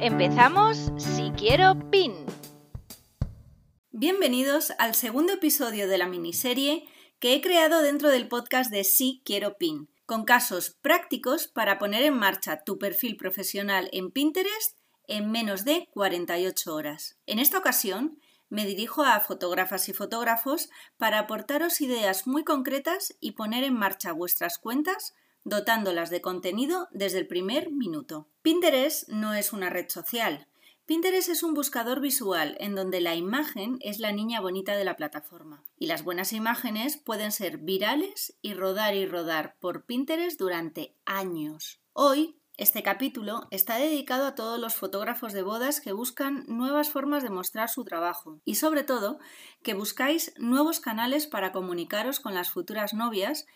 Empezamos Si Quiero PIN. Bienvenidos al segundo episodio de la miniserie que he creado dentro del podcast de Si Quiero PIN, con casos prácticos para poner en marcha tu perfil profesional en Pinterest en menos de 48 horas. En esta ocasión me dirijo a fotógrafas y fotógrafos para aportaros ideas muy concretas y poner en marcha vuestras cuentas dotándolas de contenido desde el primer minuto. Pinterest no es una red social. Pinterest es un buscador visual en donde la imagen es la niña bonita de la plataforma. Y las buenas imágenes pueden ser virales y rodar y rodar por Pinterest durante años. Hoy este capítulo está dedicado a todos los fotógrafos de bodas que buscan nuevas formas de mostrar su trabajo y sobre todo que buscáis nuevos canales para comunicaros con las futuras novias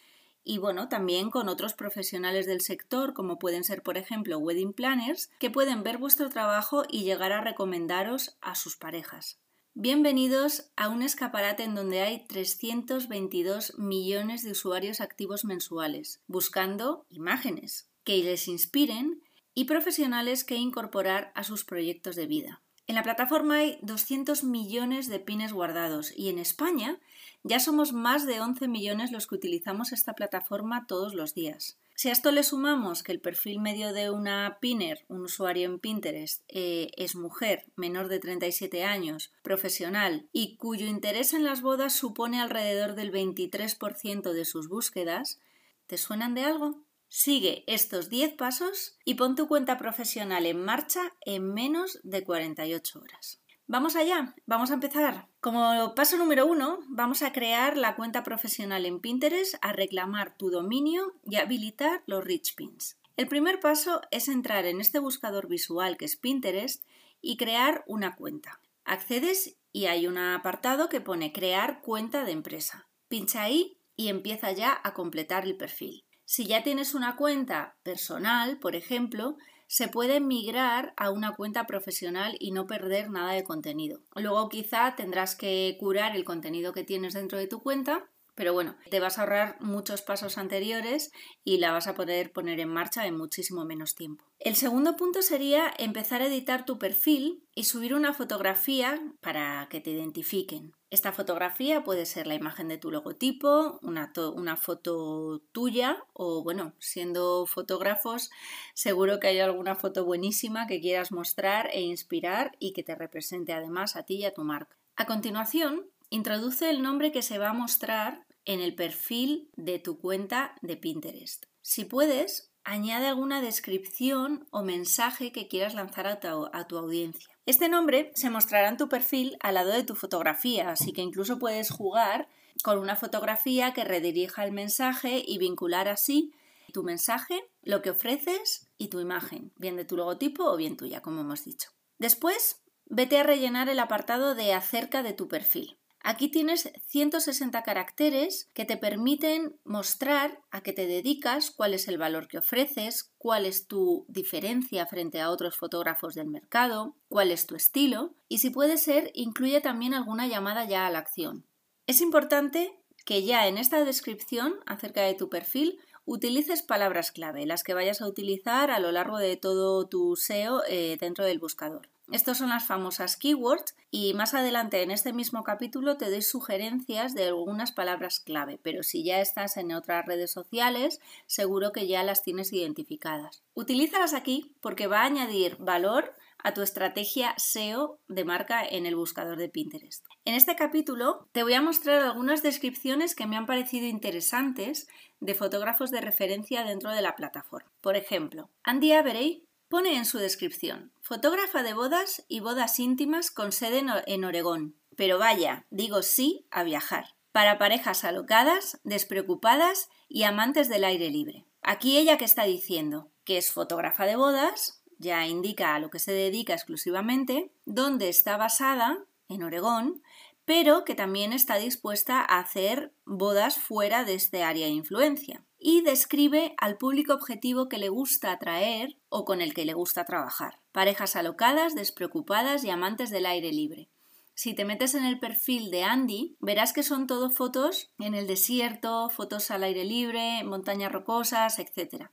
y bueno, también con otros profesionales del sector como pueden ser por ejemplo wedding planners que pueden ver vuestro trabajo y llegar a recomendaros a sus parejas. Bienvenidos a un escaparate en donde hay 322 millones de usuarios activos mensuales, buscando imágenes, que les inspiren y profesionales que incorporar a sus proyectos de vida. En la plataforma hay 200 millones de pines guardados y en España ya somos más de 11 millones los que utilizamos esta plataforma todos los días. Si a esto le sumamos que el perfil medio de una pinner, un usuario en Pinterest, eh, es mujer, menor de 37 años, profesional y cuyo interés en las bodas supone alrededor del 23% de sus búsquedas, ¿te suenan de algo? Sigue estos 10 pasos y pon tu cuenta profesional en marcha en menos de 48 horas. Vamos allá, vamos a empezar. Como paso número uno, vamos a crear la cuenta profesional en Pinterest, a reclamar tu dominio y habilitar los rich pins. El primer paso es entrar en este buscador visual que es Pinterest y crear una cuenta. Accedes y hay un apartado que pone crear cuenta de empresa. Pincha ahí y empieza ya a completar el perfil. Si ya tienes una cuenta personal, por ejemplo, se puede migrar a una cuenta profesional y no perder nada de contenido. Luego quizá tendrás que curar el contenido que tienes dentro de tu cuenta pero bueno, te vas a ahorrar muchos pasos anteriores y la vas a poder poner en marcha en muchísimo menos tiempo. El segundo punto sería empezar a editar tu perfil y subir una fotografía para que te identifiquen. Esta fotografía puede ser la imagen de tu logotipo, una, una, foto tuya o bueno, siendo fotógrafos, seguro que hay alguna foto buenísima que quieras mostrar e inspirar y que te represente además a ti y a tu marca. A continuación, introduce el nombre que se va a mostrar en el perfil de tu cuenta de Pinterest. Si puedes, añade alguna descripción o mensaje que quieras lanzar a tu, audiencia. Este nombre se mostrará en tu perfil al lado de tu fotografía, así que incluso puedes jugar con una fotografía que redirija el mensaje y vincular así tu mensaje, lo que ofreces y tu imagen, bien de tu logotipo o bien tuya, como hemos dicho. Después, vete a rellenar el apartado de acerca de tu perfil. Aquí tienes 160 caracteres que te permiten mostrar a qué te dedicas, cuál es el valor que ofreces, cuál es tu diferencia frente a otros fotógrafos del mercado, cuál es tu estilo y si puede ser, incluye también alguna llamada ya a la acción. Es importante que ya en esta descripción acerca de tu perfil utilices palabras clave, las que vayas a utilizar a lo largo de todo tu SEO eh, dentro del buscador. Estas son las famosas keywords y más adelante en este mismo capítulo te doy sugerencias de algunas palabras clave, pero si ya estás en otras redes sociales, seguro que ya las tienes identificadas. Utilízalas aquí porque va a añadir valor a tu estrategia SEO de marca en el buscador de Pinterest. En este capítulo te voy a mostrar algunas descripciones que me han parecido interesantes de fotógrafos de referencia dentro de la plataforma. Por ejemplo, Andy Avery Pone en su descripción, fotógrafa de bodas y bodas íntimas con sede en Oregón. Pero vaya, digo sí a viajar. Para parejas alocadas, despreocupadas y amantes del aire libre. Aquí ella que está diciendo que es fotógrafa de bodas, ya indica a lo que se dedica exclusivamente, dónde está basada, en Oregón, pero que también está dispuesta a hacer bodas fuera de este área de influencia. Y describe al público objetivo que le gusta atraer o con el que le gusta trabajar. Parejas alocadas, despreocupadas y amantes del aire libre. Si te metes en el perfil de Andy, verás que son todo fotos en el desierto, fotos al aire libre, montañas rocosas, etc.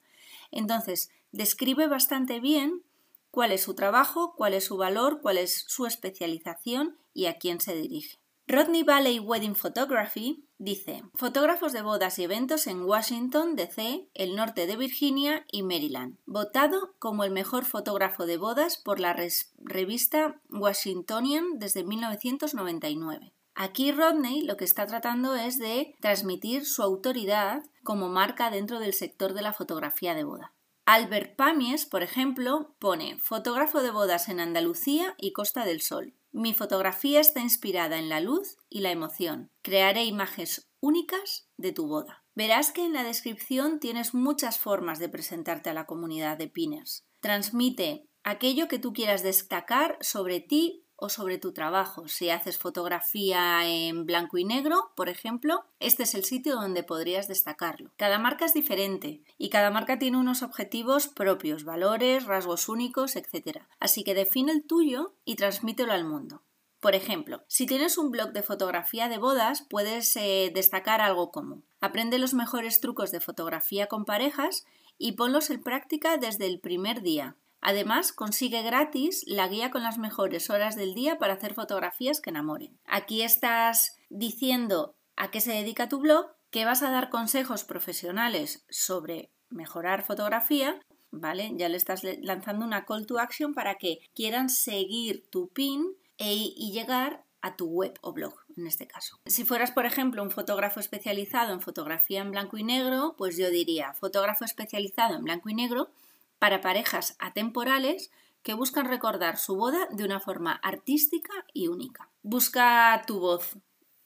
Entonces, describe bastante bien cuál es su trabajo, cuál es su valor, cuál es su especialización y a quién se dirige. Rodney Valley Wedding Photography dice, fotógrafos de bodas y eventos en Washington, D.C., el norte de Virginia y Maryland, votado como el mejor fotógrafo de bodas por la revista Washingtonian desde 1999. Aquí Rodney lo que está tratando es de transmitir su autoridad como marca dentro del sector de la fotografía de boda. Albert Pamies, por ejemplo, pone fotógrafo de bodas en Andalucía y Costa del Sol. Mi fotografía está inspirada en la luz y la emoción. Crearé imágenes únicas de tu boda. Verás que en la descripción tienes muchas formas de presentarte a la comunidad de pinners. Transmite aquello que tú quieras destacar sobre ti o sobre tu trabajo. Si haces fotografía en blanco y negro, por ejemplo, este es el sitio donde podrías destacarlo. Cada marca es diferente y cada marca tiene unos objetivos propios, valores, rasgos únicos, etc. Así que define el tuyo y transmítelo al mundo. Por ejemplo, si tienes un blog de fotografía de bodas, puedes eh, destacar algo como aprende los mejores trucos de fotografía con parejas y ponlos en práctica desde el primer día. Además, consigue gratis la guía con las mejores horas del día para hacer fotografías que enamoren. Aquí estás diciendo a qué se dedica tu blog, que vas a dar consejos profesionales sobre mejorar fotografía, ¿vale? Ya le estás lanzando una call to action para que quieran seguir tu pin e, y llegar a tu web o blog en este caso. Si fueras, por ejemplo, un fotógrafo especializado en fotografía en blanco y negro, pues yo diría fotógrafo especializado en blanco y negro para parejas atemporales que buscan recordar su boda de una forma artística y única. Busca tu voz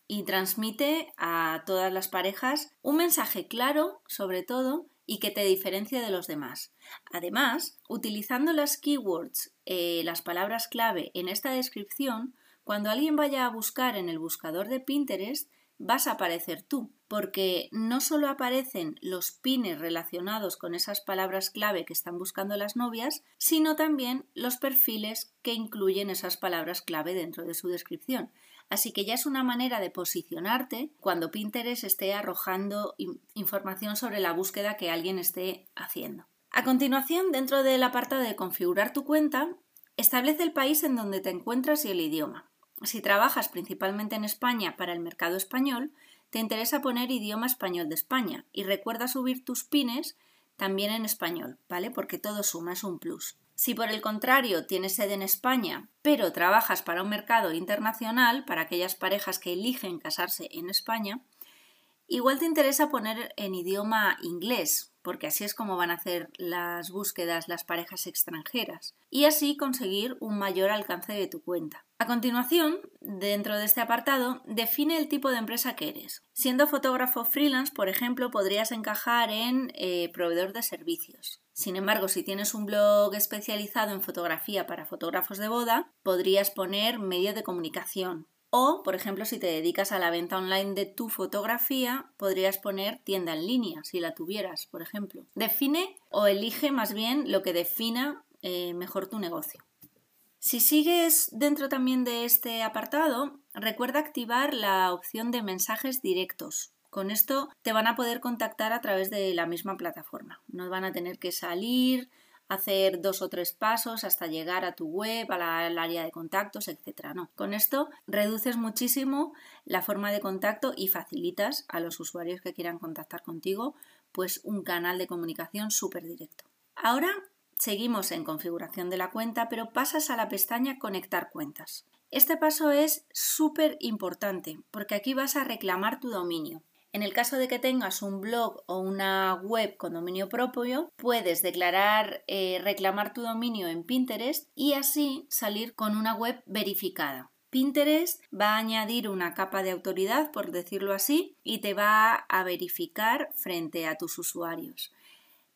y transmite a todas las parejas un mensaje claro, sobre todo, y que te diferencie de los demás. Además, utilizando las keywords, eh, las palabras clave en esta descripción, cuando alguien vaya a buscar en el buscador de Pinterest, vas a aparecer tú, porque no solo aparecen los pines relacionados con esas palabras clave que están buscando las novias, sino también los perfiles que incluyen esas palabras clave dentro de su descripción. Así que ya es una manera de posicionarte cuando Pinterest esté arrojando información sobre la búsqueda que alguien esté haciendo. A continuación, dentro del apartado de configurar tu cuenta, establece el país en donde te encuentras y el idioma. Si trabajas principalmente en España para el mercado español, te interesa poner idioma español de España y recuerda subir tus pines también en español, ¿vale? Porque todo suma, es un plus. Si por el contrario tienes sede en España, pero trabajas para un mercado internacional, para aquellas parejas que eligen casarse en España, igual te interesa poner en idioma inglés porque así es como van a hacer las búsquedas las parejas extranjeras, y así conseguir un mayor alcance de tu cuenta. A continuación, dentro de este apartado, define el tipo de empresa que eres. Siendo fotógrafo freelance, por ejemplo, podrías encajar en eh, proveedor de servicios. Sin embargo, si tienes un blog especializado en fotografía para fotógrafos de boda, podrías poner medio de comunicación, o, por ejemplo, si te dedicas a la venta online de tu fotografía, podrías poner tienda en línea, si la tuvieras, por ejemplo. Define o elige más bien lo que defina eh, mejor tu negocio. Si sigues dentro también de este apartado, recuerda activar la opción de mensajes directos. Con esto te van a poder contactar a través de la misma plataforma. No van a tener que salir, hacer dos o tres pasos hasta llegar a tu web, al área de contactos, etcétera. No, con esto reduces muchísimo la forma de contacto y facilitas a los usuarios que quieran contactar contigo pues un canal de comunicación súper directo. Ahora seguimos en configuración de la cuenta, pero pasas a la pestaña Conectar cuentas. Este paso es súper importante porque aquí vas a reclamar tu dominio. En el caso de que tengas un blog o una web con dominio propio, puedes declarar, eh, reclamar tu dominio en Pinterest y así salir con una web verificada. Pinterest va a añadir una capa de autoridad, por decirlo así, y te va a verificar frente a tus usuarios.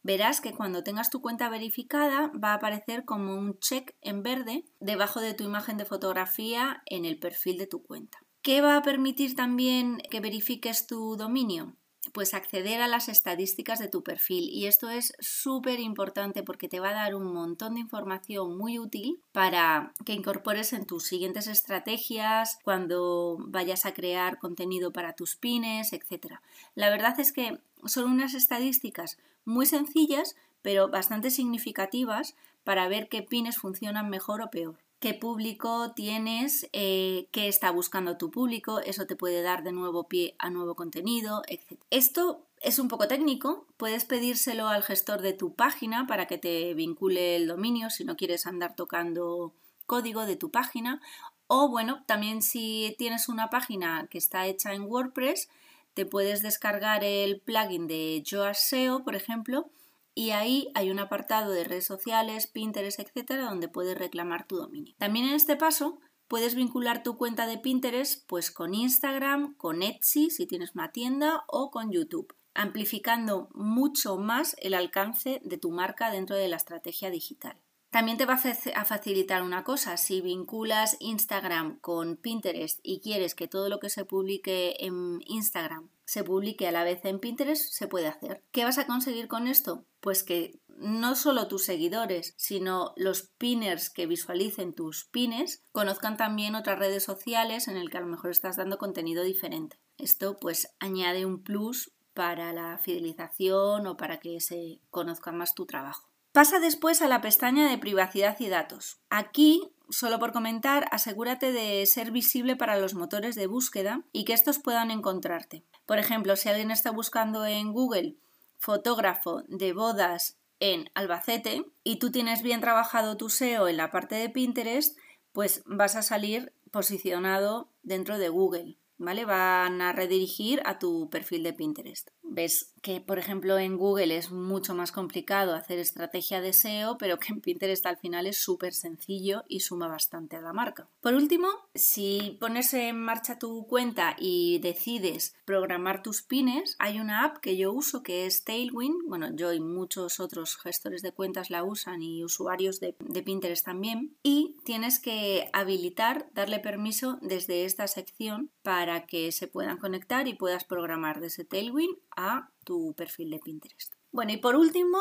Verás que cuando tengas tu cuenta verificada va a aparecer como un check en verde debajo de tu imagen de fotografía en el perfil de tu cuenta. ¿Qué va a permitir también que verifiques tu dominio? pues acceder a las estadísticas de tu perfil y esto es súper importante porque te va a dar un montón de información muy útil para que incorpores en tus siguientes estrategias, cuando vayas a crear contenido para tus pines, etc. La verdad es que son unas estadísticas muy sencillas pero bastante significativas para ver qué pines funcionan mejor o peor. Qué público tienes, eh, qué está buscando tu público, eso te puede dar de nuevo pie a nuevo contenido, etc. Esto es un poco técnico, puedes pedírselo al gestor de tu página para que te vincule el dominio si no quieres andar tocando código de tu página. O bueno, también si tienes una página que está hecha en WordPress, te puedes descargar el plugin de Yoast SEO, por ejemplo, y ahí hay un apartado de redes sociales, Pinterest, etcétera, donde puedes reclamar tu dominio. También en este paso puedes vincular tu cuenta de Pinterest pues con Instagram, con Etsy si tienes una tienda o con YouTube, amplificando mucho más el alcance de tu marca dentro de la estrategia digital. También te va a facilitar una cosa, si vinculas Instagram con Pinterest y quieres que todo lo que se publique en Instagram se publique a la vez en Pinterest, se puede hacer. ¿Qué vas a conseguir con esto? Pues que no solo tus seguidores, sino los pinners que visualicen tus pines conozcan también otras redes sociales en el que a lo mejor estás dando contenido diferente. Esto pues añade un plus para la fidelización o para que se conozca más tu trabajo. Pasa después a la pestaña de privacidad y datos. Aquí solo por comentar, asegúrate de ser visible para los motores de búsqueda y que estos puedan encontrarte. Por ejemplo, si alguien está buscando en Google fotógrafo de bodas en Albacete y tú tienes bien trabajado tu SEO en la parte de Pinterest, pues vas a salir posicionado dentro de Google. ¿vale? Van a redirigir a tu perfil de Pinterest. Ves que, por ejemplo, en Google es mucho más complicado hacer estrategia de SEO, pero que en Pinterest al final es súper sencillo y suma bastante a la marca. Por último, si pones en marcha tu cuenta y decides programar tus pines, hay una app que yo uso que es Tailwind. Bueno, yo y muchos otros gestores de cuentas la usan y usuarios de, de Pinterest también. Y tienes que habilitar, darle permiso desde esta sección para que se puedan conectar y puedas programar desde Tailwind a tu perfil de Pinterest. Bueno, y por último,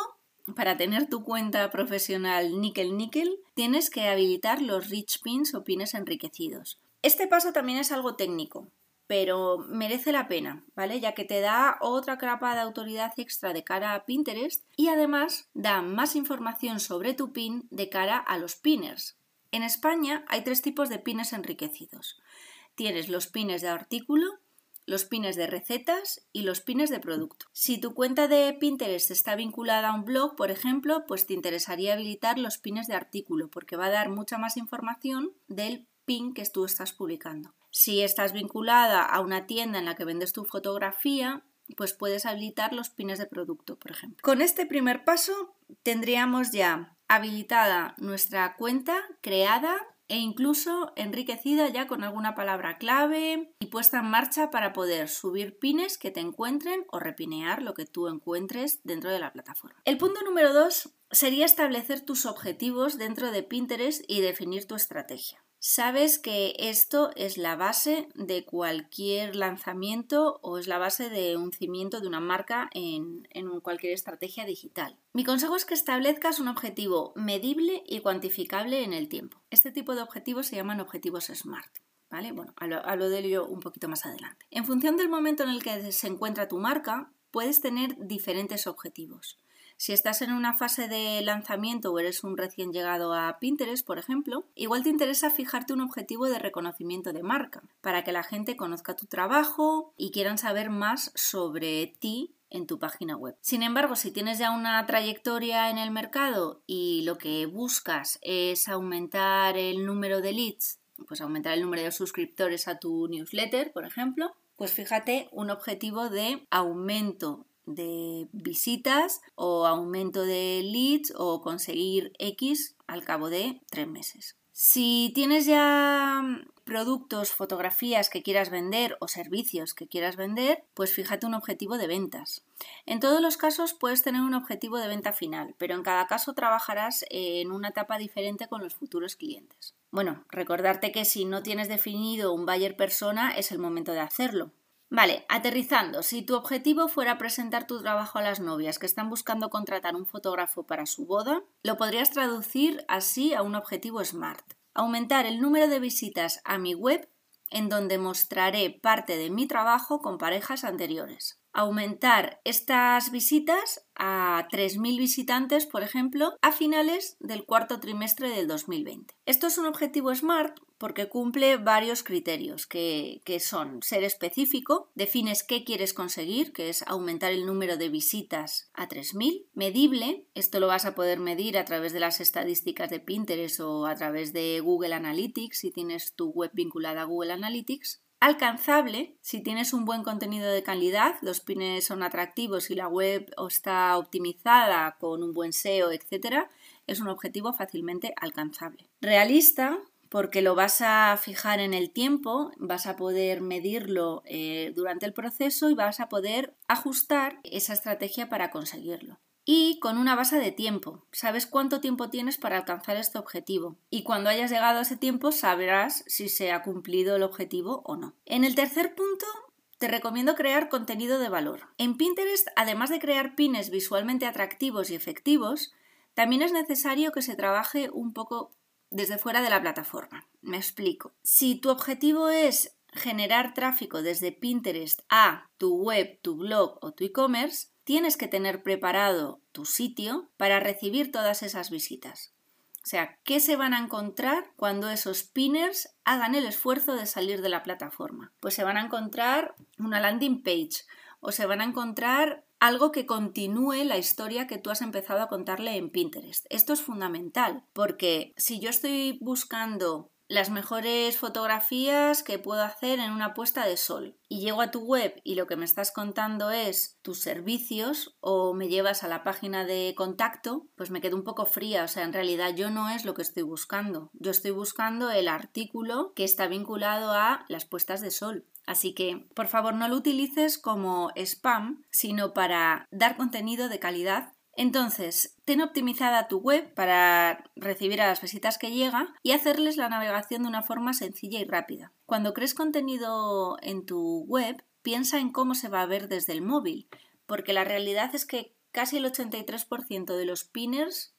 para tener tu cuenta profesional níquel níquel, tienes que habilitar los rich pins o pines enriquecidos. Este paso también es algo técnico, pero merece la pena, ¿vale? Ya que te da otra capa de autoridad extra de cara a Pinterest y además da más información sobre tu pin de cara a los pinners. En España hay tres tipos de pines enriquecidos. Tienes los pines de artículo, los pines de recetas y los pines de producto. Si tu cuenta de Pinterest está vinculada a un blog, por ejemplo, pues te interesaría habilitar los pines de artículo porque va a dar mucha más información del pin que tú estás publicando. Si estás vinculada a una tienda en la que vendes tu fotografía, pues puedes habilitar los pines de producto, por ejemplo. Con este primer paso tendríamos ya habilitada nuestra cuenta creada e incluso enriquecida ya con alguna palabra clave y puesta en marcha para poder subir pines que te encuentren o repinear lo que tú encuentres dentro de la plataforma. El punto número dos sería establecer tus objetivos dentro de Pinterest y definir tu estrategia. Sabes que esto es la base de cualquier lanzamiento o es la base de un cimiento de una marca en, cualquier estrategia digital. Mi consejo es que establezcas un objetivo medible y cuantificable en el tiempo. Este tipo de objetivos se llaman objetivos SMART. ¿Vale? Bueno, hablo de ello un poquito más adelante. En función del momento en el que se encuentra tu marca, puedes tener diferentes objetivos. Si estás en una fase de lanzamiento o eres un recién llegado a Pinterest, por ejemplo, igual te interesa fijarte un objetivo de reconocimiento de marca para que la gente conozca tu trabajo y quieran saber más sobre ti en tu página web. Sin embargo, si tienes ya una trayectoria en el mercado y lo que buscas es aumentar el número de leads, pues aumentar el número de suscriptores a tu newsletter, por ejemplo, pues fíjate un objetivo de aumento de visitas o aumento de leads o conseguir X al cabo de tres meses. Si tienes ya productos, fotografías que quieras vender o servicios que quieras vender, pues fíjate un objetivo de ventas. En todos los casos puedes tener un objetivo de venta final, pero en cada caso trabajarás en una etapa diferente con los futuros clientes. Bueno, recordarte que si no tienes definido un buyer persona es el momento de hacerlo. Vale, aterrizando, si tu objetivo fuera presentar tu trabajo a las novias que están buscando contratar un fotógrafo para su boda, lo podrías traducir así a un objetivo SMART. Aumentar el número de visitas a mi web en donde mostraré parte de mi trabajo con parejas anteriores aumentar estas visitas a 3.000 visitantes, por ejemplo, a finales del cuarto trimestre del 2020. Esto es un objetivo SMART porque cumple varios criterios, que, son ser específico, defines qué quieres conseguir, que es aumentar el número de visitas a 3.000, medible, esto lo vas a poder medir a través de las estadísticas de Pinterest o a través de Google Analytics si tienes tu web vinculada a Google Analytics, alcanzable si tienes un buen contenido de calidad, los pines son atractivos y la web está optimizada con un buen SEO, etc., es un objetivo fácilmente alcanzable. Realista, porque lo vas a fijar en el tiempo, vas a poder medirlo eh, durante el proceso y vas a poder ajustar esa estrategia para conseguirlo y con una base de tiempo. Sabes cuánto tiempo tienes para alcanzar este objetivo y cuando hayas llegado a ese tiempo sabrás si se ha cumplido el objetivo o no. En el tercer punto te recomiendo crear contenido de valor. En Pinterest, además de crear pines visualmente atractivos y efectivos, también es necesario que se trabaje un poco desde fuera de la plataforma. Me explico. Si tu objetivo es generar tráfico desde Pinterest a tu web, tu blog o tu e-commerce, tienes que tener preparado tu sitio para recibir todas esas visitas. O sea, ¿qué se van a encontrar cuando esos pinners hagan el esfuerzo de salir de la plataforma? Pues se van a encontrar una landing page o se van a encontrar algo que continúe la historia que tú has empezado a contarle en Pinterest. Esto es fundamental porque si yo estoy buscando las mejores fotografías que puedo hacer en una puesta de sol. Y llego a tu web y lo que me estás contando es tus servicios o me llevas a la página de contacto, pues me quedo un poco fría. O sea, en realidad yo no es lo que estoy buscando. Yo estoy buscando el artículo que está vinculado a las puestas de sol. Así que, por favor, no lo utilices como spam, sino para dar contenido de calidad entonces, ten optimizada tu web para recibir a las visitas que llega y hacerles la navegación de una forma sencilla y rápida. Cuando crees contenido en tu web, piensa en cómo se va a ver desde el móvil, porque la realidad es que casi el 83% de los pinners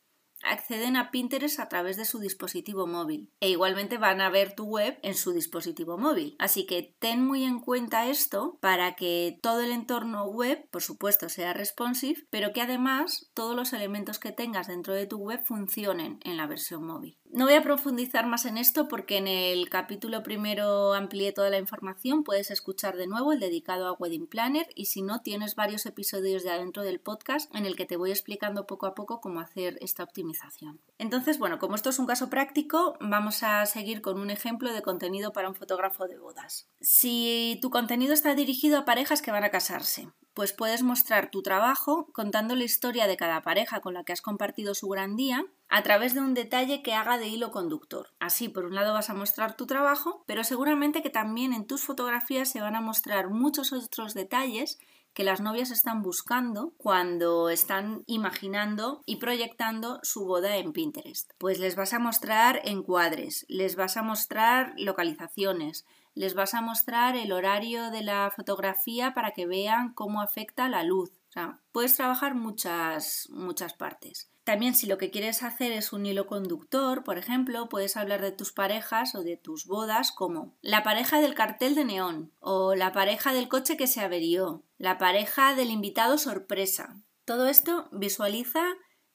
acceden a Pinterest a través de su dispositivo móvil e igualmente van a ver tu web en su dispositivo móvil. Así que ten muy en cuenta esto para que todo el entorno web, por supuesto, sea responsive, pero que además todos los elementos que tengas dentro de tu web funcionen en la versión móvil. No voy a profundizar más en esto porque en el capítulo primero amplié toda la información, puedes escuchar de nuevo el dedicado a Wedding Planner y si no tienes varios episodios de adentro del podcast en el que te voy explicando poco a poco cómo hacer esta optimización. Entonces, bueno, como esto es un caso práctico, vamos a seguir con un ejemplo de contenido para un fotógrafo de bodas. Si tu contenido está dirigido a parejas que van a casarse, pues puedes mostrar tu trabajo contando la historia de cada pareja con la que has compartido su gran día a través de un detalle que haga de hilo conductor. Así, por un lado vas a mostrar tu trabajo, pero seguramente que también en tus fotografías se van a mostrar muchos otros detalles que las novias están buscando cuando están imaginando y proyectando su boda en Pinterest. Pues les vas a mostrar encuadres, les vas a mostrar localizaciones, les vas a mostrar el horario de la fotografía para que vean cómo afecta la luz. O sea, puedes trabajar muchas, muchas partes. También si lo que quieres hacer es un hilo conductor, por ejemplo, puedes hablar de tus parejas o de tus bodas como la pareja del cartel de neón o la pareja del coche que se averió, la pareja del invitado sorpresa. Todo esto visualiza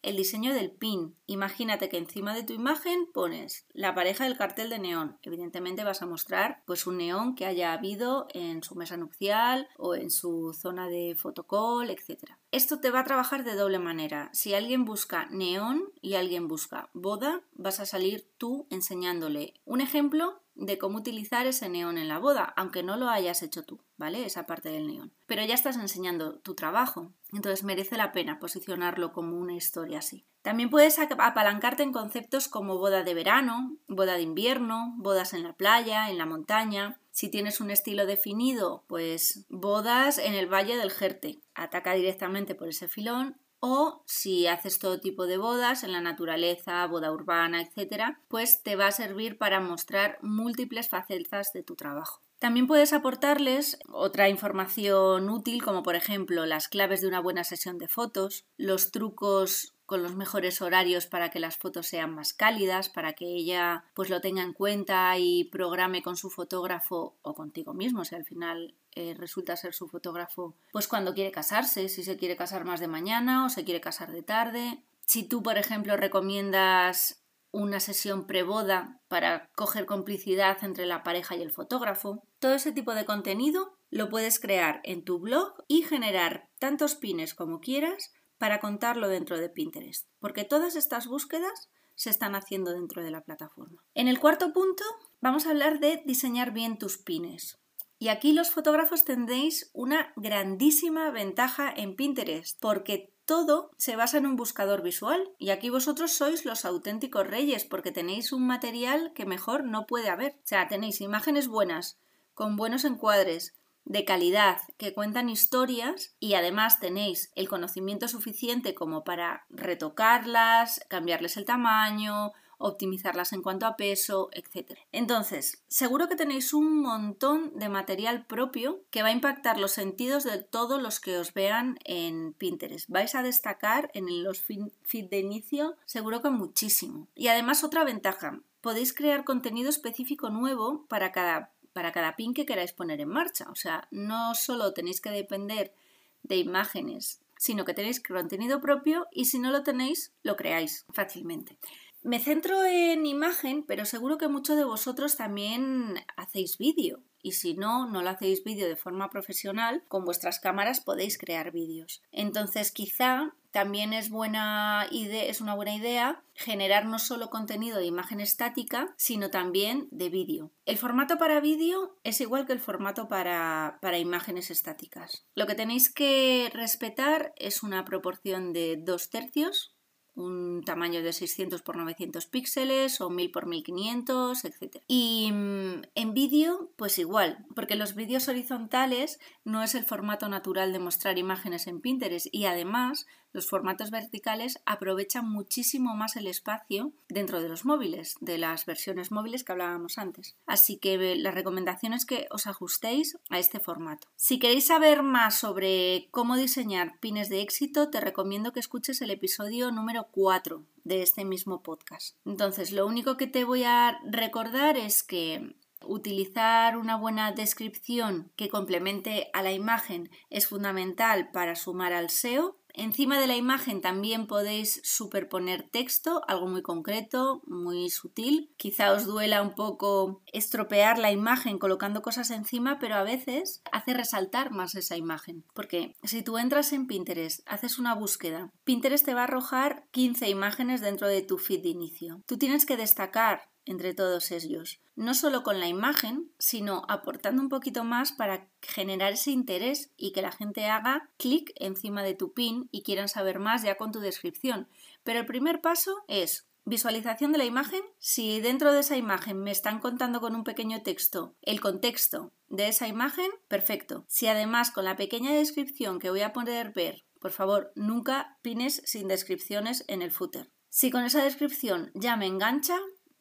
el diseño del pin. Imagínate que encima de tu imagen pones la pareja del cartel de neón. Evidentemente vas a mostrar pues un neón que haya habido en su mesa nupcial o en su zona de fotocall, etc. Esto te va a trabajar de doble manera. Si alguien busca neón y alguien busca boda, vas a salir tú enseñándole un ejemplo de cómo utilizar ese neón en la boda, aunque no lo hayas hecho tú, ¿vale? Esa parte del neón. Pero ya estás enseñando tu trabajo, entonces merece la pena posicionarlo como una historia así. También puedes apalancarte en conceptos como boda de verano, boda de invierno, bodas en la playa, en la montaña. Si tienes un estilo definido, pues bodas en el Valle del Jerte. Ataca directamente por ese filón o si haces todo tipo de bodas en la naturaleza, boda urbana, etc., pues te va a servir para mostrar múltiples facetas de tu trabajo. También puedes aportarles otra información útil, como por ejemplo las claves de una buena sesión de fotos, los trucos con los mejores horarios para que las fotos sean más cálidas, para que ella pues lo tenga en cuenta y programe con su fotógrafo o contigo mismo, si al final eh, resulta ser su fotógrafo, pues cuando quiere casarse, si se quiere casar más de mañana o se quiere casar de tarde. Si tú, por ejemplo, recomiendas una sesión preboda para coger complicidad entre la pareja y el fotógrafo. Todo ese tipo de contenido lo puedes crear en tu blog y generar tantos pines como quieras para contarlo dentro de Pinterest, porque todas estas búsquedas se están haciendo dentro de la plataforma. En el cuarto punto vamos a hablar de diseñar bien tus pines. Y aquí los fotógrafos tendréis una grandísima ventaja en Pinterest, porque todo se basa en un buscador visual y aquí vosotros sois los auténticos reyes porque tenéis un material que mejor no puede haber. O sea, tenéis imágenes buenas, con buenos encuadres, de calidad, que cuentan historias y además tenéis el conocimiento suficiente como para retocarlas, cambiarles el tamaño, optimizarlas en cuanto a peso, etc. Entonces, seguro que tenéis un montón de material propio que va a impactar los sentidos de todos los que os vean en Pinterest. Vais a destacar en los feed de inicio, seguro que muchísimo. Y además otra ventaja, podéis crear contenido específico nuevo para cada, para cada pin que queráis poner en marcha. O sea, no solo tenéis que depender de imágenes, sino que tenéis contenido propio y si no lo tenéis, lo creáis fácilmente. Me centro en imagen, pero seguro que muchos de vosotros también hacéis vídeo. Y si no, no lo hacéis vídeo de forma profesional, con vuestras cámaras podéis crear vídeos. Entonces, quizá también es, buena idea, es una buena idea generar no solo contenido de imagen estática, sino también de vídeo. El formato para vídeo es igual que el formato para, para imágenes estáticas. Lo que tenéis que respetar es una proporción de dos tercios un tamaño de 600 por 900 píxeles o 1000 por 1500, etc. Y mm, en vídeo, pues igual, porque los vídeos horizontales no es el formato natural de mostrar imágenes en Pinterest y además los formatos verticales aprovechan muchísimo más el espacio dentro de los móviles, de las versiones móviles que hablábamos antes. Así que eh, la recomendación es que os ajustéis a este formato. Si queréis saber más sobre cómo diseñar pines de éxito, te recomiendo que escuches el episodio número 4 de este mismo podcast. Entonces, lo único que te voy a recordar es que Utilizar una buena descripción que complemente a la imagen es fundamental para sumar al SEO Encima de la imagen también podéis superponer texto, algo muy concreto, muy sutil. Quizá os duela un poco estropear la imagen colocando cosas encima, pero a veces hace resaltar más esa imagen. Porque si tú entras en Pinterest, haces una búsqueda, Pinterest te va a arrojar 15 imágenes dentro de tu feed de inicio. Tú tienes que destacar entre todos ellos, no solo con la imagen, sino aportando un poquito más para generar ese interés y que la gente haga clic encima de tu pin y quieran saber más ya con tu descripción. Pero el primer paso es visualización de la imagen. Si dentro de esa imagen me están contando con un pequeño texto el contexto de esa imagen, perfecto. Si además con la pequeña descripción que voy a poder ver, por favor, nunca pines sin descripciones en el footer. Si con esa descripción ya me engancha,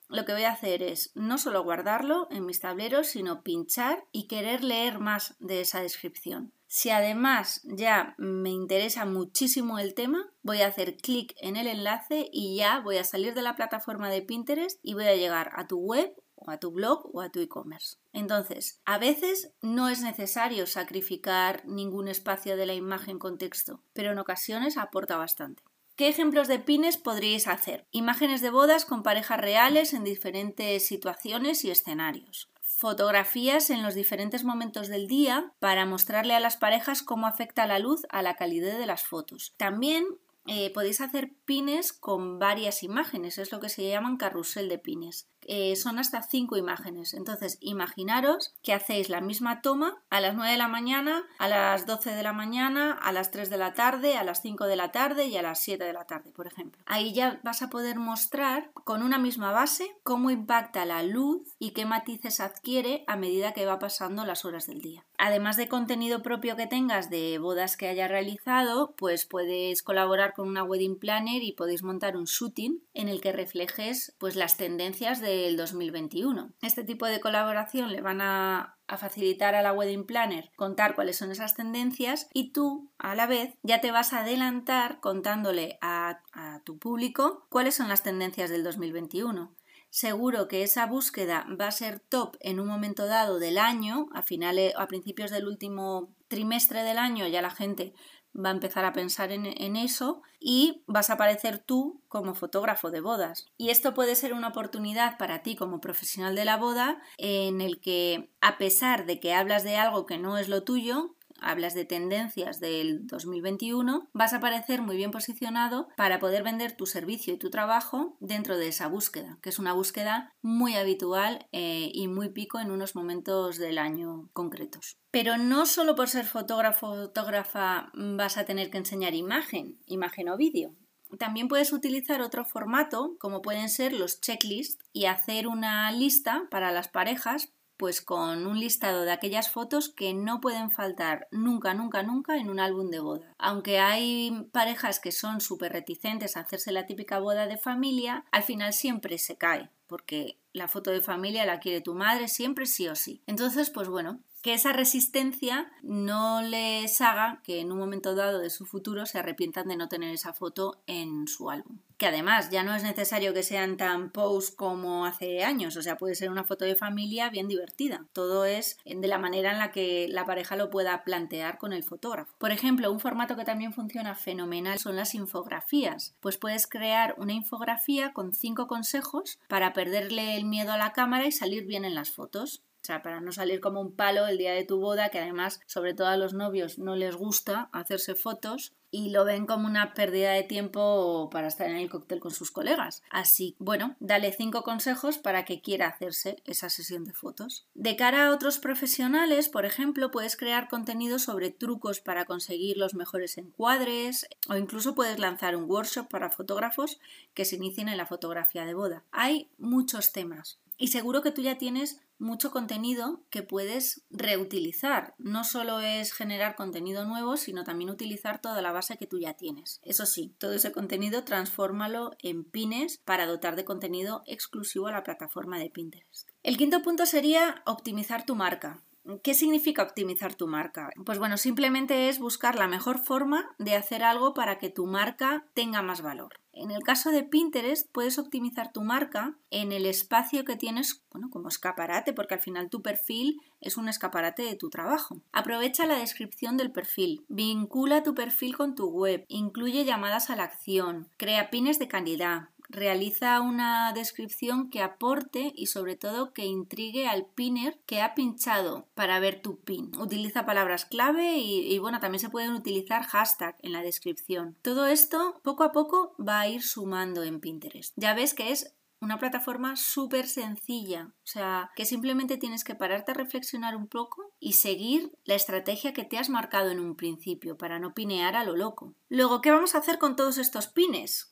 lo que voy a hacer es no solo guardarlo en mis tableros, sino pinchar y querer leer más de esa descripción. Si además ya me interesa muchísimo el tema, voy a hacer clic en el enlace y ya voy a salir de la plataforma de Pinterest y voy a llegar a tu web o a tu blog o a tu e-commerce. Entonces, a veces no es necesario sacrificar ningún espacio de la imagen con texto, pero en ocasiones aporta bastante. ¿Qué ejemplos de pines podríais hacer? Imágenes de bodas con parejas reales en diferentes situaciones y escenarios. Fotografías en los diferentes momentos del día para mostrarle a las parejas cómo afecta la luz a la calidad de las fotos. También eh, podéis hacer pines con varias imágenes, es lo que se llaman carrusel de pines. eh, son hasta cinco imágenes. Entonces, imaginaros que hacéis la misma toma a las 9 de la mañana, a las 12 de la mañana, a las 3 de la tarde, a las 5 de la tarde y a las 7 de la tarde, por ejemplo. Ahí ya vas a poder mostrar con una misma base cómo impacta la luz y qué matices adquiere a medida que va pasando las horas del día. Además de contenido propio que tengas de bodas que haya realizado, pues puedes colaborar con una wedding planner y podéis montar un shooting en el que reflejes pues las tendencias de el 2021. Este tipo de colaboración le van a, facilitar a la wedding planner contar cuáles son esas tendencias y tú a la vez ya te vas a adelantar contándole a tu público cuáles son las tendencias del 2021 seguro que esa búsqueda va a ser top en un momento dado del año, a finales a principios del último trimestre del año ya la gente va a empezar a pensar en, eso y vas a aparecer tú como fotógrafo de bodas. Y esto puede ser una oportunidad para ti como profesional de la boda en el que a pesar de que hablas de algo que no es lo tuyo, hablas de tendencias del 2021, vas a aparecer muy bien posicionado para poder vender tu servicio y tu trabajo dentro de esa búsqueda, que es una búsqueda muy habitual eh, y muy pico en unos momentos del año concretos. Pero no solo por ser fotógrafo o fotógrafa vas a tener que enseñar imagen, imagen o vídeo. También puedes utilizar otro formato, como pueden ser los checklists, y hacer una lista para las parejas pues con un listado de aquellas fotos que no pueden faltar nunca, nunca, nunca en un álbum de boda. Aunque hay parejas que son súper reticentes a hacerse la típica boda de familia, al final siempre se cae, porque la foto de familia la quiere tu madre siempre sí o sí. Entonces, pues bueno, que esa resistencia no les haga que en un momento dado de su futuro se arrepientan de no tener esa foto en su álbum. Que además ya no es necesario que sean tan post como hace años, o sea, puede ser una foto de familia bien divertida. Todo es de la manera en la que la pareja lo pueda plantear con el fotógrafo. Por ejemplo, un formato que también funciona fenomenal son las infografías. Pues puedes crear una infografía con cinco consejos para perderle el miedo a la cámara y salir bien en las fotos. Sea, para no salir como un palo el día de tu boda, que además, sobre todo a los novios, no les gusta hacerse fotos y lo ven como una pérdida de tiempo para estar en el cóctel con sus colegas. Así, bueno, dale cinco consejos para que quiera hacerse esa sesión de fotos. De cara a otros profesionales, por ejemplo, puedes crear contenido sobre trucos para conseguir los mejores encuadres o incluso puedes lanzar un workshop para fotógrafos que se inicien en la fotografía de boda. Hay muchos temas y seguro que tú ya tienes mucho contenido que puedes reutilizar. No solo es generar contenido nuevo, sino también utilizar toda la base que tú ya tienes. Eso sí, todo ese contenido transfórmalo en pines para dotar de contenido exclusivo a la plataforma de Pinterest. El quinto punto sería optimizar tu marca. ¿Qué significa optimizar tu marca? Pues bueno, simplemente es buscar la mejor forma de hacer algo para que tu marca tenga más valor. En el caso de Pinterest, puedes optimizar tu marca en el espacio que tienes, bueno, como escaparate, porque al final tu perfil es un escaparate de tu trabajo. Aprovecha la descripción del perfil, vincula tu perfil con tu web, incluye llamadas a la acción, crea pines de calidad, realiza una descripción que aporte y sobre todo que intrigue al pinner que ha pinchado para ver tu pin. Utiliza palabras clave y, bueno, también se pueden utilizar hashtag en la descripción. Todo esto poco a poco va a ir sumando en Pinterest. Ya ves que es una plataforma súper sencilla, o sea, que simplemente tienes que pararte a reflexionar un poco y seguir la estrategia que te has marcado en un principio para no pinear a lo loco. Luego, ¿qué vamos a hacer con todos estos pines?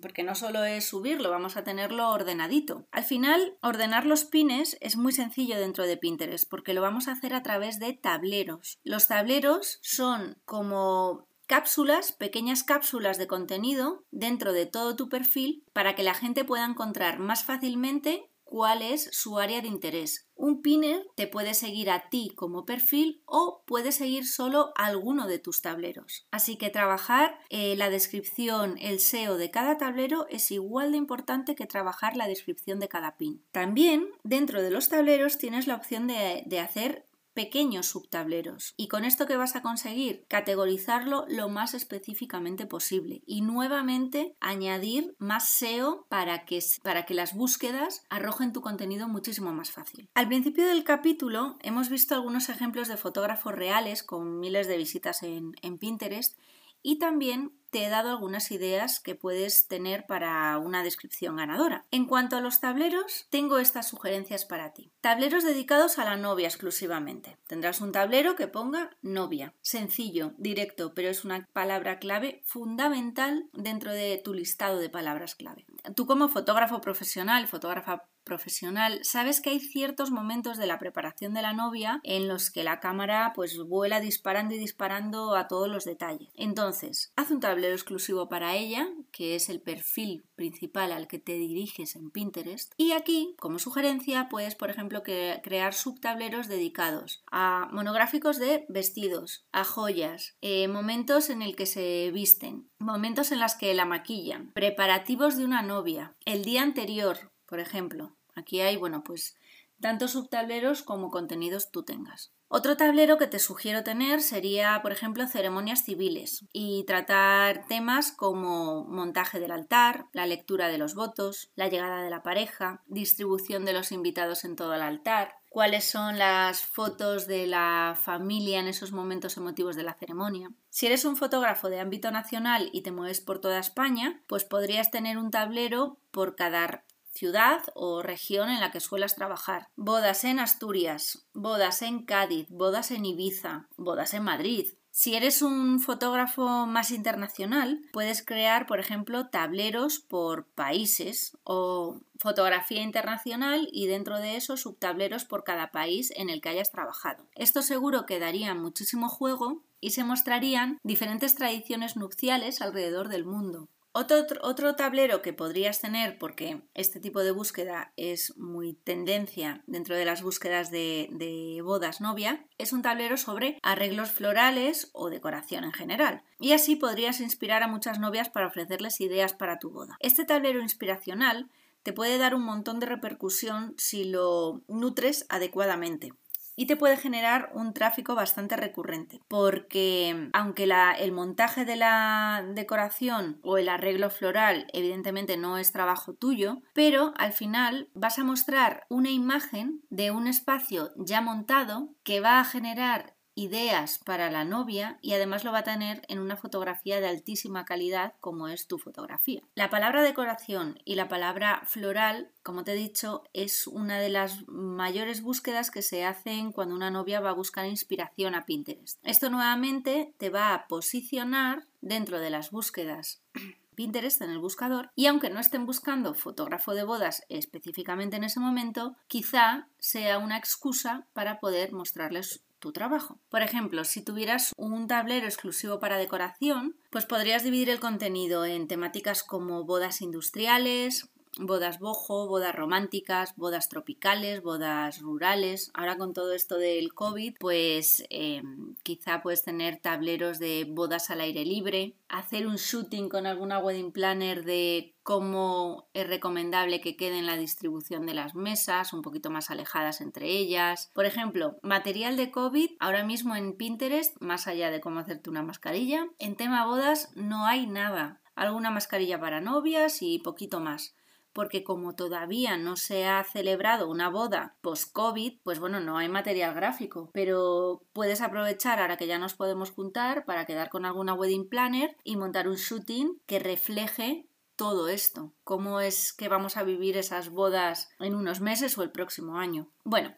Porque no solo es subirlo, vamos a tenerlo ordenadito. Al final, ordenar los pines es muy sencillo dentro de Pinterest, porque lo vamos a hacer a través de tableros. Los tableros son como cápsulas, pequeñas cápsulas de contenido dentro de todo tu perfil para que la gente pueda encontrar más fácilmente cuál es su área de interés. Un pinner te puede seguir a ti como perfil o puede seguir solo alguno de tus tableros. Así que trabajar eh, la descripción, el SEO de cada tablero es igual de importante que trabajar la descripción de cada pin. También dentro de los tableros tienes la opción de, de hacer pequeños subtableros. ¿Y con esto que vas a conseguir? Categorizarlo lo más específicamente posible y nuevamente añadir más SEO para que, para que las búsquedas arrojen tu contenido muchísimo más fácil. Al principio del capítulo hemos visto algunos ejemplos de fotógrafos reales con miles de visitas en, en Pinterest y también te he dado algunas ideas que puedes tener para una descripción ganadora. En cuanto a los tableros, tengo estas sugerencias para ti. Tableros dedicados a la novia exclusivamente. Tendrás un tablero que ponga novia. Sencillo, directo, pero es una palabra clave fundamental dentro de tu listado de palabras clave. Tú como fotógrafo profesional, fotógrafa profesional, sabes que hay ciertos momentos de la preparación de la novia en los que la cámara pues vuela disparando y disparando a todos los detalles. Entonces, haz un tablero exclusivo para ella, que es el perfil principal al que te diriges en Pinterest. Y aquí, como sugerencia, puedes, por ejemplo, crear subtableros dedicados a monográficos de vestidos, a joyas, eh, momentos en el que se visten, momentos en los que la maquillan, preparativos de una novia, el día anterior, por ejemplo, Aquí hay, bueno, pues tantos subtableros como contenidos tú tengas. Otro tablero que te sugiero tener sería, por ejemplo, ceremonias civiles y tratar temas como montaje del altar, la lectura de los votos, la llegada de la pareja, distribución de los invitados en todo el altar, cuáles son las fotos de la familia en esos momentos emotivos de la ceremonia. Si eres un fotógrafo de ámbito nacional y te mueves por toda España, pues podrías tener un tablero por cada ciudad o región en la que suelas trabajar. Bodas en Asturias, bodas en Cádiz, bodas en Ibiza, bodas en Madrid. Si eres un fotógrafo más internacional, puedes crear, por ejemplo, tableros por países o fotografía internacional y dentro de eso subtableros por cada país en el que hayas trabajado. Esto seguro que daría muchísimo juego y se mostrarían diferentes tradiciones nupciales alrededor del mundo. Otro, tablero que podrías tener, porque este tipo de búsqueda es muy tendencia dentro de las búsquedas de, de, bodas novia, es un tablero sobre arreglos florales o decoración en general. Y así podrías inspirar a muchas novias para ofrecerles ideas para tu boda. Este tablero inspiracional te puede dar un montón de repercusión si lo nutres adecuadamente y te puede generar un tráfico bastante recurrente porque aunque el montaje de la decoración o el arreglo floral evidentemente no es trabajo tuyo, pero al final vas a mostrar una imagen de un espacio ya montado que va a generar ideas para la novia y además lo va a tener en una fotografía de altísima calidad como es tu fotografía. La palabra decoración y la palabra floral, como te he dicho, es una de las mayores búsquedas que se hacen cuando una novia va a buscar inspiración a Pinterest. Esto nuevamente te va a posicionar dentro de las búsquedas Pinterest en el buscador y aunque no estén buscando fotógrafo de bodas específicamente en ese momento, quizá sea una excusa para poder mostrarles tu trabajo. Por ejemplo, si tuvieras un tablero exclusivo para decoración, pues podrías dividir el contenido en temáticas como bodas industriales, bodas bojo, bodas románticas, bodas tropicales, bodas rurales. Ahora con todo esto del COVID, pues em, quizá puedes tener tableros de bodas al aire libre, hacer un shooting con alguna wedding planner de cómo es recomendable que queden la distribución de las mesas, un poquito más alejadas entre ellas. Por ejemplo, material de COVID, ahora mismo en Pinterest, más allá de cómo hacerte una mascarilla, en tema bodas no hay nada. Alguna mascarilla para novias y poquito más porque como todavía no se ha celebrado una boda post-COVID, pues bueno, no hay material gráfico, pero puedes aprovechar ahora que ya nos podemos juntar para quedar con alguna wedding planner y montar un shooting que refleje todo esto, cómo es que vamos a vivir esas bodas en unos meses o el próximo año. Bueno,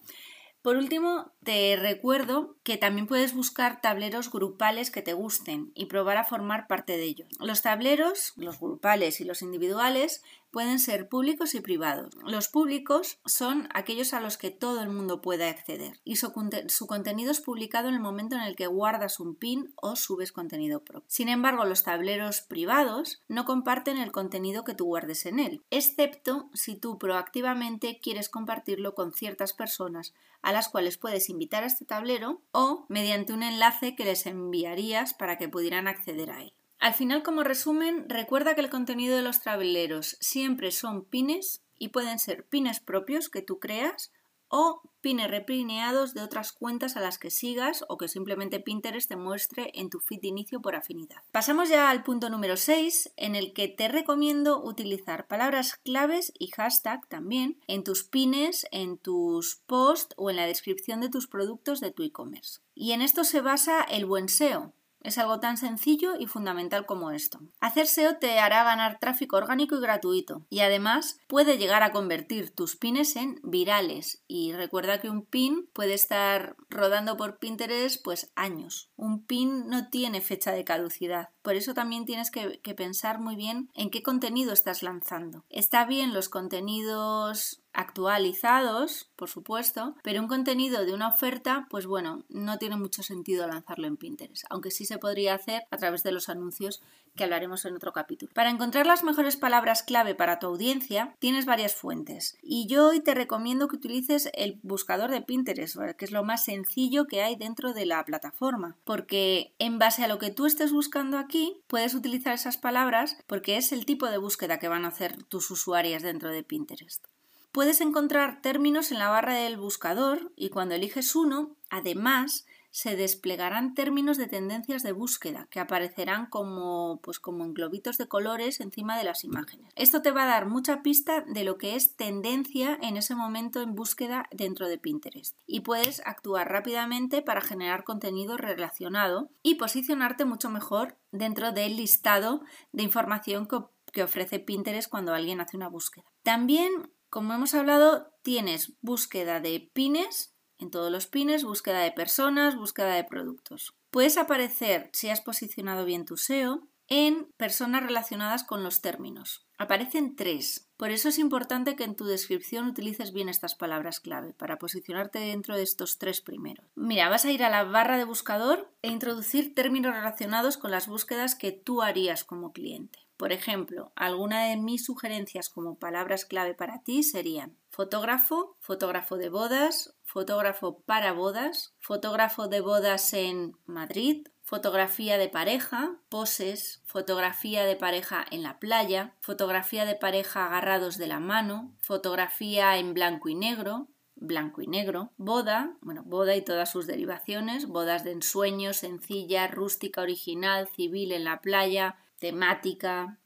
por último, te recuerdo que también puedes buscar tableros grupales que te gusten y probar a formar parte de ellos. Los tableros, los grupales y los individuales, pueden ser públicos y privados. Los públicos son aquellos a los que todo el mundo puede acceder y su, contenido es publicado en el momento en el que guardas un pin o subes contenido propio. Sin embargo, los tableros privados no comparten el contenido que tú guardes en él, excepto si tú proactivamente quieres compartirlo con ciertas personas a las cuales puedes invitar a este tablero o mediante un enlace que les enviarías para que pudieran acceder a él. Al final, como resumen, recuerda que el contenido de los tableros siempre son pines y pueden ser pines propios que tú creas o pines repineados de otras cuentas a las que sigas o que simplemente Pinterest te muestre en tu feed de inicio por afinidad. Pasamos ya al punto número 6 en el que te recomiendo utilizar palabras claves y hashtag también en tus pines, en tus posts o en la descripción de tus productos de tu e-commerce. Y en esto se basa el buen SEO, Es algo tan sencillo y fundamental como esto. Hacer SEO te hará ganar tráfico orgánico y gratuito y además puede llegar a convertir tus pines en virales. Y recuerda que un pin puede estar rodando por Pinterest pues años. Un pin no tiene fecha de caducidad. Por eso también tienes que, que pensar muy bien en qué contenido estás lanzando. Está bien los contenidos actualizados, por supuesto, pero un contenido de una oferta, pues bueno, no tiene mucho sentido lanzarlo en Pinterest, aunque sí se podría hacer a través de los anuncios que hablaremos en otro capítulo. Para encontrar las mejores palabras clave para tu audiencia, tienes varias fuentes y yo hoy te recomiendo que utilices el buscador de Pinterest, que es lo más sencillo que hay dentro de la plataforma, porque en base a lo que tú estés buscando aquí, puedes utilizar esas palabras porque es el tipo de búsqueda que van a hacer tus usuarias dentro de Pinterest. Puedes encontrar términos en la barra del buscador y cuando eliges uno, además, se desplegarán términos de tendencias de búsqueda que aparecerán como, pues como en globitos de colores encima de las imágenes. Esto te va a dar mucha pista de lo que es tendencia en ese momento en búsqueda dentro de Pinterest y puedes actuar rápidamente para generar contenido relacionado y posicionarte mucho mejor dentro del listado de información que, que ofrece Pinterest cuando alguien hace una búsqueda. También como hemos hablado, tienes búsqueda de pines, en todos los pines, búsqueda de personas, búsqueda de productos. Puedes aparecer, si has posicionado bien tu SEO, en personas relacionadas con los términos. Aparecen tres. Por eso es importante que en tu descripción utilices bien estas palabras clave para posicionarte dentro de estos tres primeros. Mira, vas a ir a la barra de buscador e introducir términos relacionados con las búsquedas que tú harías como cliente. Por ejemplo, alguna de mis sugerencias como palabras clave para ti serían fotógrafo, fotógrafo de bodas, fotógrafo para bodas, fotógrafo de bodas en Madrid, fotografía de pareja, poses, fotografía de pareja en la playa, fotografía de pareja agarrados de la mano, fotografía en blanco y negro, blanco y negro, boda, bueno, boda y todas sus derivaciones, bodas de ensueño, sencilla, rústica, original, civil en la playa, temática,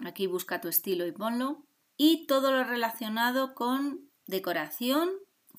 aquí busca tu estilo y ponlo, y todo lo relacionado con decoración,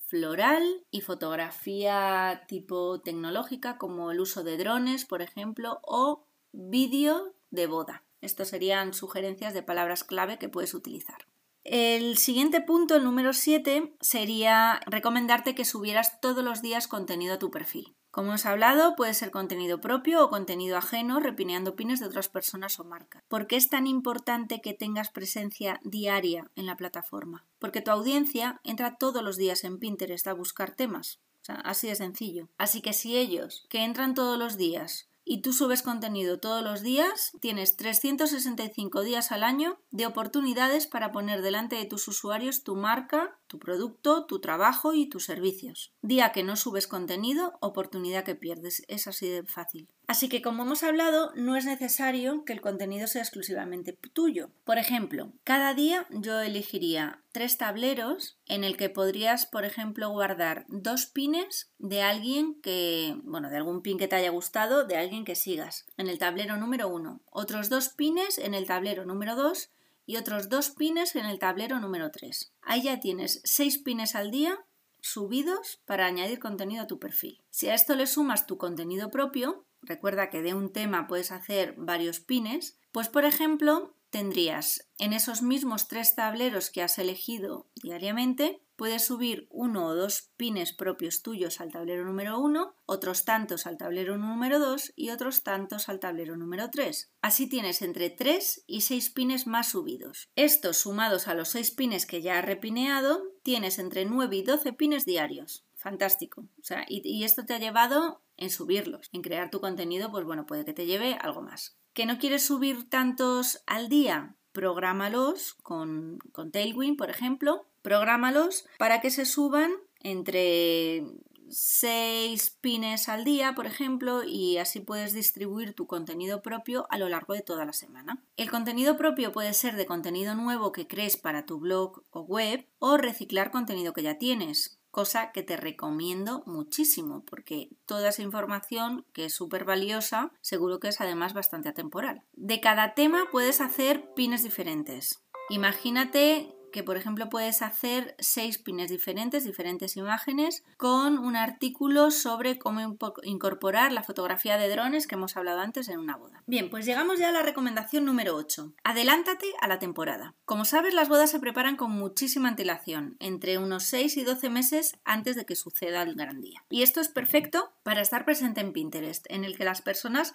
floral y fotografía tipo tecnológica como el uso de drones, por ejemplo, o vídeo de boda. Estas serían sugerencias de palabras clave que puedes utilizar. El siguiente punto, el número 7, sería recomendarte que subieras todos los días contenido a tu perfil. Como hemos hablado, puede ser contenido propio o contenido ajeno, repineando pines de otras personas o marcas. ¿Por qué es tan importante que tengas presencia diaria en la plataforma? Porque tu audiencia entra todos los días en Pinterest a buscar temas. O sea, así de sencillo. Así que si ellos, que entran todos los días, y tú subes contenido todos los días, tienes 365 días al año de oportunidades para poner delante de tus usuarios tu marca, tu producto, tu trabajo y tus servicios. Día que no subes contenido, oportunidad que pierdes. Es así de fácil. Así que como hemos hablado, no es necesario que el contenido sea exclusivamente tuyo. Por ejemplo, cada día yo elegiría tres tableros en el que podrías, por ejemplo, guardar dos pines de alguien que, bueno, de algún pin que te haya gustado, de alguien que sigas, en el tablero número uno. Otros dos pines en el tablero número dos y otros dos pines en el tablero número tres. Ahí ya tienes seis pines al día subidos para añadir contenido a tu perfil. Si a esto le sumas tu contenido propio, recuerda que de un tema puedes hacer varios pines, pues por ejemplo tendrías en esos mismos tres tableros que has elegido diariamente, puedes subir uno o dos pines propios tuyos al tablero número uno, otros tantos al tablero número dos y otros tantos al tablero número tres. Así tienes entre tres y seis pines más subidos. Estos sumados a los seis pines que ya has repineado, tienes entre 9 y 12 pines diarios. Fantástico. O sea, y, y esto te ha llevado en subirlos. En crear tu contenido, pues bueno, puede que te lleve algo más. ¿Que no quieres subir tantos al día? Prográmalos con, con Tailwind, por ejemplo. Prográmalos para que se suban entre 6 pines al día, por ejemplo, y así puedes distribuir tu contenido propio a lo largo de toda la semana. El contenido propio puede ser de contenido nuevo que crees para tu blog o web o reciclar contenido que ya tienes cosa que te recomiendo muchísimo porque toda esa información que es súper valiosa seguro que es además bastante atemporal. De cada tema puedes hacer pines diferentes. Imagínate que por ejemplo puedes hacer seis pines diferentes, diferentes imágenes, con un artículo sobre cómo incorporar la fotografía de drones que hemos hablado antes en una boda. Bien, pues llegamos ya a la recomendación número 8. Adelántate a la temporada. Como sabes, las bodas se preparan con muchísima antelación, entre unos 6 y 12 meses antes de que suceda el gran día. Y esto es perfecto para estar presente en Pinterest, en el que las personas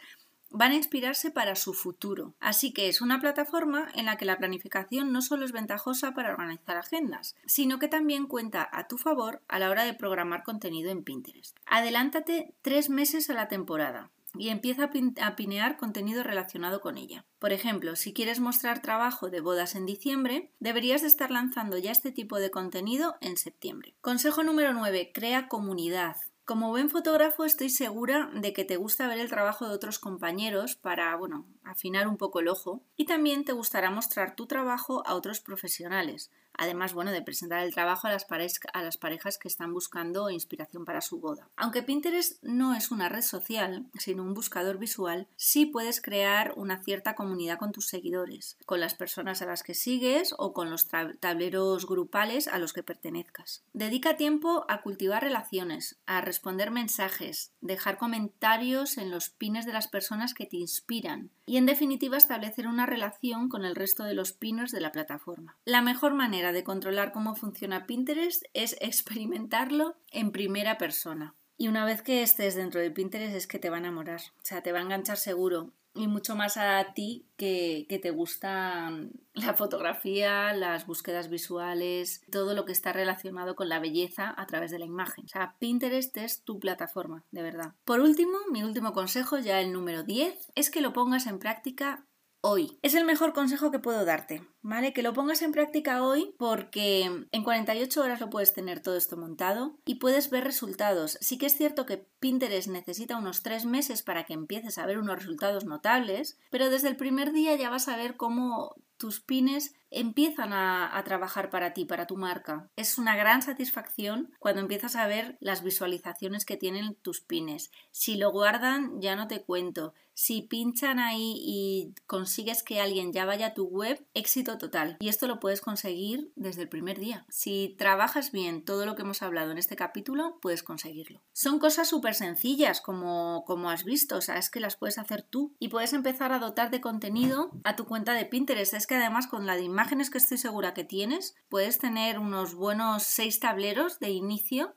van a inspirarse para su futuro. Así que es una plataforma en la que la planificación no solo es ventajosa para organizar agendas, sino que también cuenta a tu favor a la hora de programar contenido en Pinterest. Adelántate tres meses a la temporada y empieza a pinear contenido relacionado con ella. Por ejemplo, si quieres mostrar trabajo de bodas en diciembre, deberías de estar lanzando ya este tipo de contenido en septiembre. Consejo número 9. Crea comunidad. Como buen fotógrafo estoy segura de que te gusta ver el trabajo de otros compañeros para, bueno, afinar un poco el ojo y también te gustará mostrar tu trabajo a otros profesionales, Además, bueno, de presentar el trabajo a las, a las parejas que están buscando inspiración para su boda. Aunque Pinterest no es una red social, sino un buscador visual, sí puedes crear una cierta comunidad con tus seguidores, con las personas a las que sigues o con los tableros grupales a los que pertenezcas. Dedica tiempo a cultivar relaciones, a responder mensajes, dejar comentarios en los pines de las personas que te inspiran y en definitiva establecer una relación con el resto de los pinners de la plataforma. La mejor manera de controlar cómo funciona Pinterest es experimentarlo en primera persona. Y una vez que estés dentro de Pinterest es que te va a enamorar, o sea, te va a enganchar seguro. Y mucho más a ti que, que te gusta la fotografía, las búsquedas visuales, todo lo que está relacionado con la belleza a través de la imagen. O sea, Pinterest es tu plataforma, de verdad. Por último, mi último consejo, ya el número 10, es que lo pongas en práctica hoy. Es el mejor consejo que puedo darte, ¿vale? Que lo pongas en práctica hoy porque en 48 horas lo puedes tener todo esto montado y puedes ver resultados. Sí que es cierto que Pinterest necesita unos 3 meses para que empieces a ver unos resultados notables, pero desde el primer día ya vas a ver cómo tus pines empiezan a, trabajar para ti, para tu marca. Es una gran satisfacción cuando empiezas a ver las visualizaciones que tienen tus pines. Si lo guardan, ya no te cuento. Si pinchan ahí y consigues que alguien ya vaya a tu web, éxito total. Y esto lo puedes conseguir desde el primer día. Si trabajas bien todo lo que hemos hablado en este capítulo, puedes conseguirlo. Son cosas súper sencillas, como, como has visto, o sea, es que las puedes hacer tú. Y puedes empezar a dotar de contenido a tu cuenta de Pinterest. Es que además con la de imágenes que estoy segura que tienes, puedes tener unos buenos seis tableros de inicio,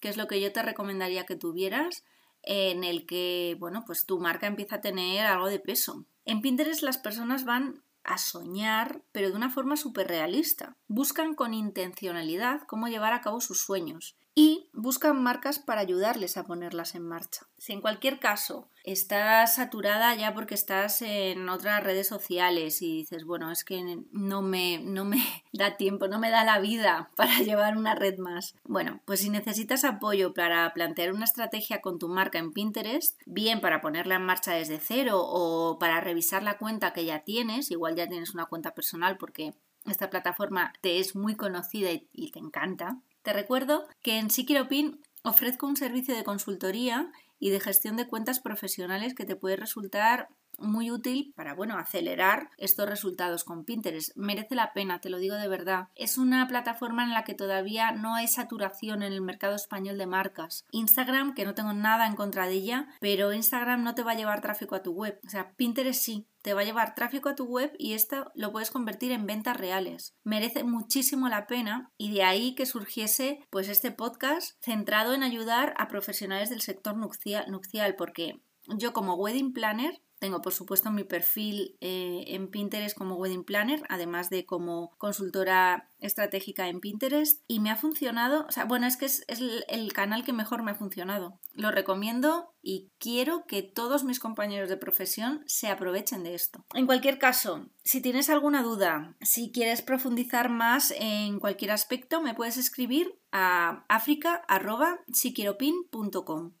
que es lo que yo te recomendaría que tuvieras en el que, bueno, pues tu marca empieza a tener algo de peso. En Pinterest las personas van a soñar, pero de una forma súper realista. Buscan con intencionalidad cómo llevar a cabo sus sueños y buscan marcas para ayudarles a ponerlas en marcha. Si en cualquier caso estás saturada ya porque estás en otras redes sociales y dices, bueno, es que no me, no me da tiempo, no me da la vida para llevar una red más. Bueno, pues si necesitas apoyo para plantear una estrategia con tu marca en Pinterest, bien para ponerla en marcha desde cero o para revisar la cuenta que ya tienes, igual ya tienes una cuenta personal porque esta plataforma te es muy conocida y te encanta, te recuerdo que en Siquiropin ofrezco un servicio de consultoría y de gestión de cuentas profesionales que te puede resultar muy útil para, bueno, acelerar estos resultados con Pinterest. Merece la pena, te lo digo de verdad. Es una plataforma en la que todavía no hay saturación en el mercado español de marcas. Instagram, que no tengo nada en contra de ella, pero Instagram no te va a llevar tráfico a tu web. O sea, Pinterest sí te va a llevar tráfico a tu web y esto lo puedes convertir en ventas reales. Merece muchísimo la pena y de ahí que surgiese pues este podcast centrado en ayudar a profesionales del sector nupcial, porque yo como wedding planner tengo, por supuesto, mi perfil eh, en Pinterest como Wedding Planner, además de como consultora estratégica en Pinterest. Y me ha funcionado, o sea, bueno, es que es, el canal que mejor me ha funcionado. Lo recomiendo y quiero que todos mis compañeros de profesión se aprovechen de esto. En cualquier caso, si tienes alguna duda, si quieres profundizar más en cualquier aspecto, me puedes escribir a africa.siquieropin.com.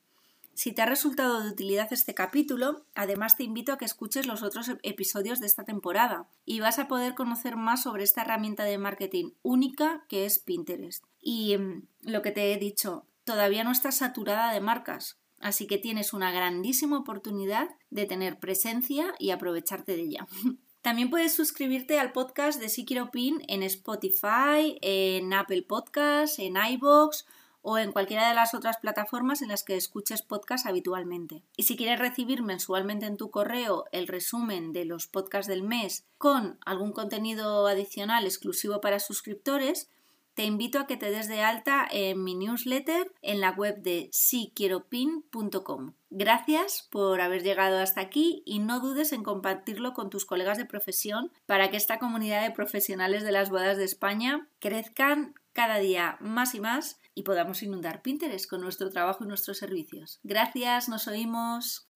Si te ha resultado de utilidad este capítulo, además te invito a que escuches los otros episodios de esta temporada y vas a poder conocer más sobre esta herramienta de marketing única que es Pinterest. Y mm, lo que te he dicho, todavía no estás saturada de marcas, así que tienes una grandísima oportunidad de tener presencia y aprovecharte de ella. También puedes suscribirte al podcast de Si Quiero Pin en Spotify, en Apple Podcasts, en iBox o en cualquiera de las otras plataformas en las que escuches podcast habitualmente. Y si quieres recibir mensualmente en tu correo el resumen de los podcasts del mes con algún contenido adicional exclusivo para suscriptores, te invito a que te des de alta en mi newsletter en la web de siquieropin.com. Gracias por haber llegado hasta aquí y no dudes en compartirlo con tus colegas de profesión para que esta comunidad de profesionales de las bodas de España crezcan cada día más y más y podamos inundar Pinterest con nuestro trabajo y nuestros servicios. Gracias, nos oímos.